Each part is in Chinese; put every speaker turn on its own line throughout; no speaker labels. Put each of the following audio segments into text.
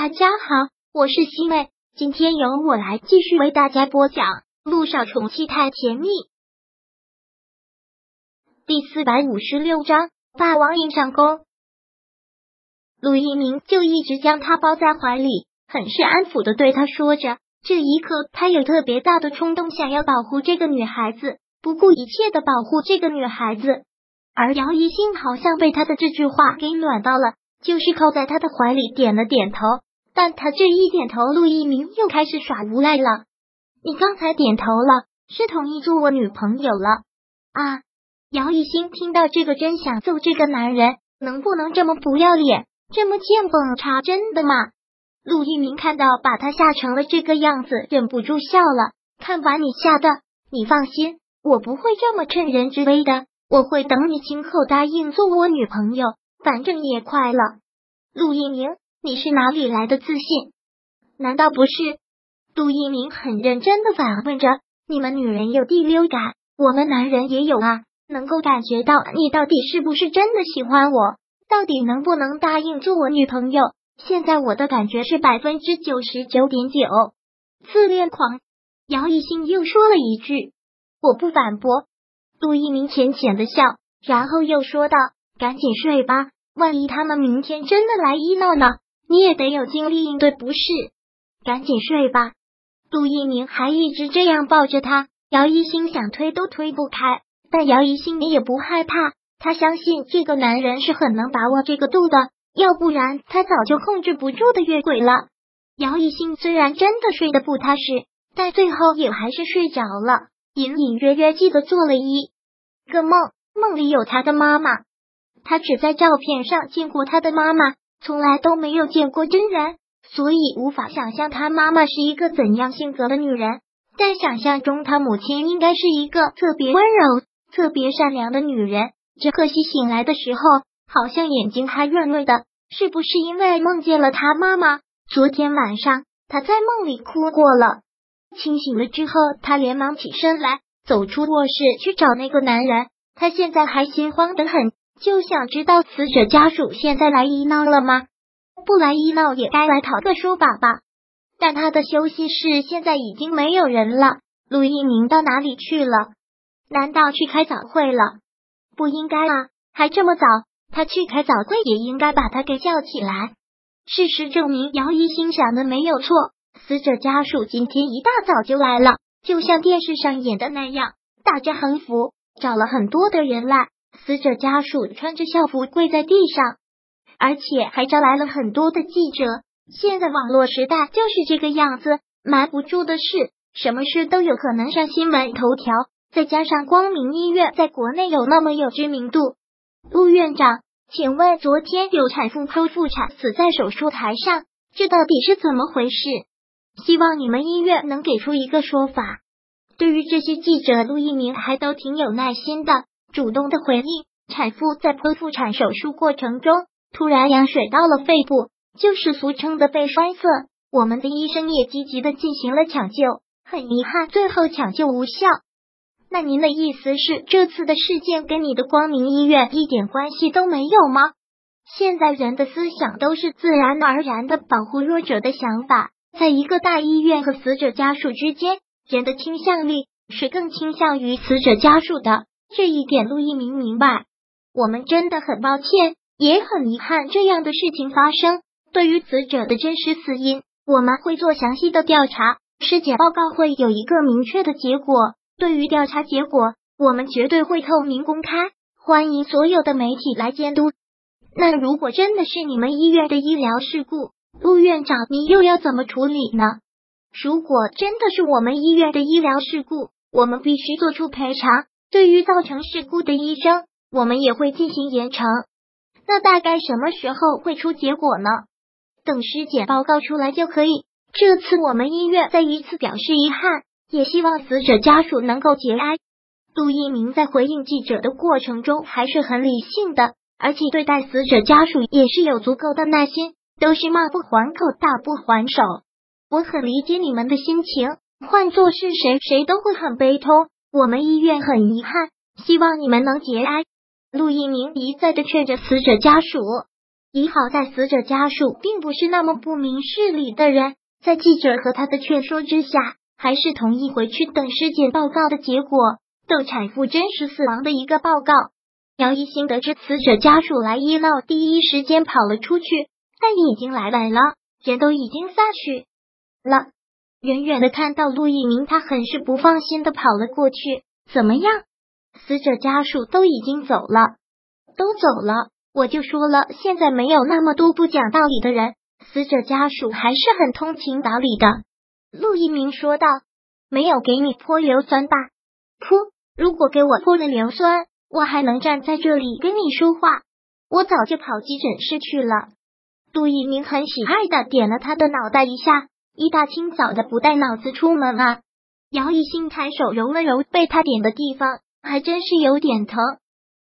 大家好，我是西妹，今天由我来继续为大家播讲《路上宠妻太甜蜜》第四百五十六章霸王硬上弓。陆一鸣就一直将他抱在怀里，很是安抚的对他说着。这一刻，他有特别大的冲动，想要保护这个女孩子，不顾一切的保护这个女孩子。而姚一兴好像被他的这句话给暖到了，就是靠在他的怀里点了点头。但他这一点头，陆一鸣又开始耍无赖了。你刚才点头了，是同意做我女朋友了啊？姚一兴听到这个，真想揍这个男人，能不能这么不要脸，这么见缝插针的吗？陆一鸣看到把他吓成了这个样子，忍不住笑了。看把你吓的，你放心，我不会这么趁人之危的，我会等你亲口答应做我女朋友，反正也快了。陆一鸣。你是哪里来的自信？难道不是？杜一鸣很认真的反问着：“你们女人有第六感，我们男人也有啊，能够感觉到你到底是不是真的喜欢我，到底能不能答应做我女朋友？现在我的感觉是百分之九十九点九。”自恋狂姚一兴又说了一句：“我不反驳。”杜一鸣浅浅的笑，然后又说道：“赶紧睡吧，万一他们明天真的来医闹呢？”你也得有精力应对，不是？赶紧睡吧。杜一鸣还一直这样抱着他，姚一心想推都推不开，但姚一心也不害怕，他相信这个男人是很能把握这个度的，要不然他早就控制不住的越轨了。姚一心虽然真的睡得不踏实，但最后也还是睡着了，隐隐约约记得做了一个梦，梦里有他的妈妈，他只在照片上见过他的妈妈。从来都没有见过真人，所以无法想象他妈妈是一个怎样性格的女人。但想象中，他母亲应该是一个特别温柔、特别善良的女人。只可惜醒来的时候，好像眼睛还润润的，是不是因为梦见了他妈妈？昨天晚上他在梦里哭过了。清醒了之后，他连忙起身来，走出卧室去找那个男人。他现在还心慌的很。就想知道死者家属现在来医闹了吗？不来医闹也该来讨个说法吧。但他的休息室现在已经没有人了。陆一鸣到哪里去了？难道去开早会了？不应该啊，还这么早。他去开早会也应该把他给叫起来。事实证明，姚一心想的没有错。死者家属今天一大早就来了，就像电视上演的那样，打着横幅，找了很多的人来。死者家属穿着校服跪在地上，而且还招来了很多的记者。现在网络时代就是这个样子，瞒不住的事，什么事都有可能上新闻头条。再加上光明医院在国内有那么有知名度，陆院长，请问昨天有产妇剖腹产死在手术台上，这到底是怎么回事？希望你们医院能给出一个说法。对于这些记者，陆一鸣还都挺有耐心的。主动的回应，产妇在剖腹产手术过程中突然羊水到了肺部，就是俗称的肺栓塞。我们的医生也积极的进行了抢救，很遗憾最后抢救无效。那您的意思是这次的事件跟你的光明医院一点关系都没有吗？现在人的思想都是自然而然的保护弱者的想法，在一个大医院和死者家属之间，人的倾向力是更倾向于死者家属的。这一点，陆一鸣明白。我们真的很抱歉，也很遗憾这样的事情发生。对于死者的真实死因，我们会做详细的调查，尸检报告会有一个明确的结果。对于调查结果，我们绝对会透明公开，欢迎所有的媒体来监督。那如果真的是你们医院的医疗事故，陆院长，你又要怎么处理呢？如果真的是我们医院的医疗事故，我们必须做出赔偿。对于造成事故的医生，我们也会进行严惩。那大概什么时候会出结果呢？等尸检报告出来就可以。这次我们医院再一次表示遗憾，也希望死者家属能够节哀。杜一鸣在回应记者的过程中还是很理性的，而且对待死者家属也是有足够的耐心，都是骂不还口，打不还手。我很理解你们的心情，换做是谁，谁都会很悲痛。我们医院很遗憾，希望你们能节哀。陆一鸣一再的劝着死者家属，也好在死者家属并不是那么不明事理的人，在记者和他的劝说之下，还是同意回去等尸检报告的结果，等产妇真实死亡的一个报告。姚一新得知死者家属来医闹，第一时间跑了出去，但已经来晚了，人都已经散去了。远远的看到陆一鸣，他很是不放心的跑了过去。怎么样？死者家属都已经走了，都走了。我就说了，现在没有那么多不讲道理的人。死者家属还是很通情达理的。陆一鸣说道：“没有给你泼硫酸吧？噗！如果给我泼了硫酸，我还能站在这里跟你说话？我早就跑急诊室去了。”陆一鸣很喜爱的点了他的脑袋一下，一大清早的不带脑子出门啊！姚一兴抬手揉了揉被他点的地方，还真是有点疼。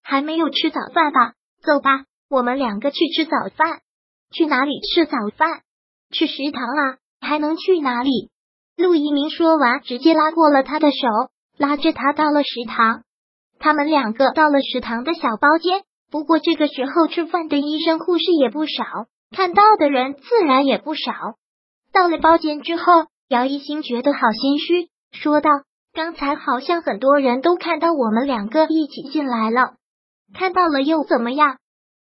还没有吃早饭吧？走吧，我们两个去吃早饭。去哪里吃早饭？去食堂啊！还能去哪里？陆一鸣说完，直接拉过了他的手，拉着他到了食堂。他们两个到了食堂的小包间。不过这个时候吃饭的医生护士也不少，看到的人自然也不少。到了包间之后，姚一新觉得好心虚，说道：“刚才好像很多人都看到我们两个一起进来了。”看到了又怎么样？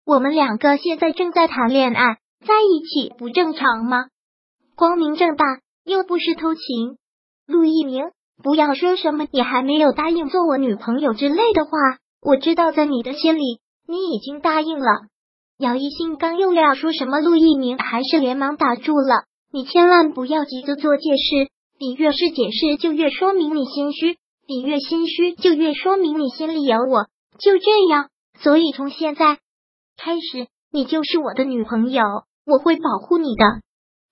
我们两个现在正在谈恋爱，在一起不正常吗？光明正大，又不是偷情。陆一鸣，不要说什么你还没有答应做我女朋友之类的话。我知道在你的心里，你已经答应了。姚一兴刚又要说什么，陆一鸣还是连忙打住了。你千万不要急着做解释，你越是解释，就越说明你心虚；你越心虚，就越说明你心里有我。就这样。所以从现在开始，你就是我的女朋友，我会保护你的。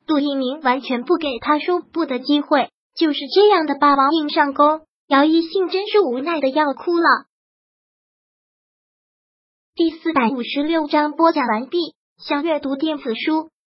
杜一鸣完全不给他说不的机会，就是这样的霸王硬上弓。姚一信真是无奈的要哭了。第四百五十六章播讲完毕。想阅读电子书，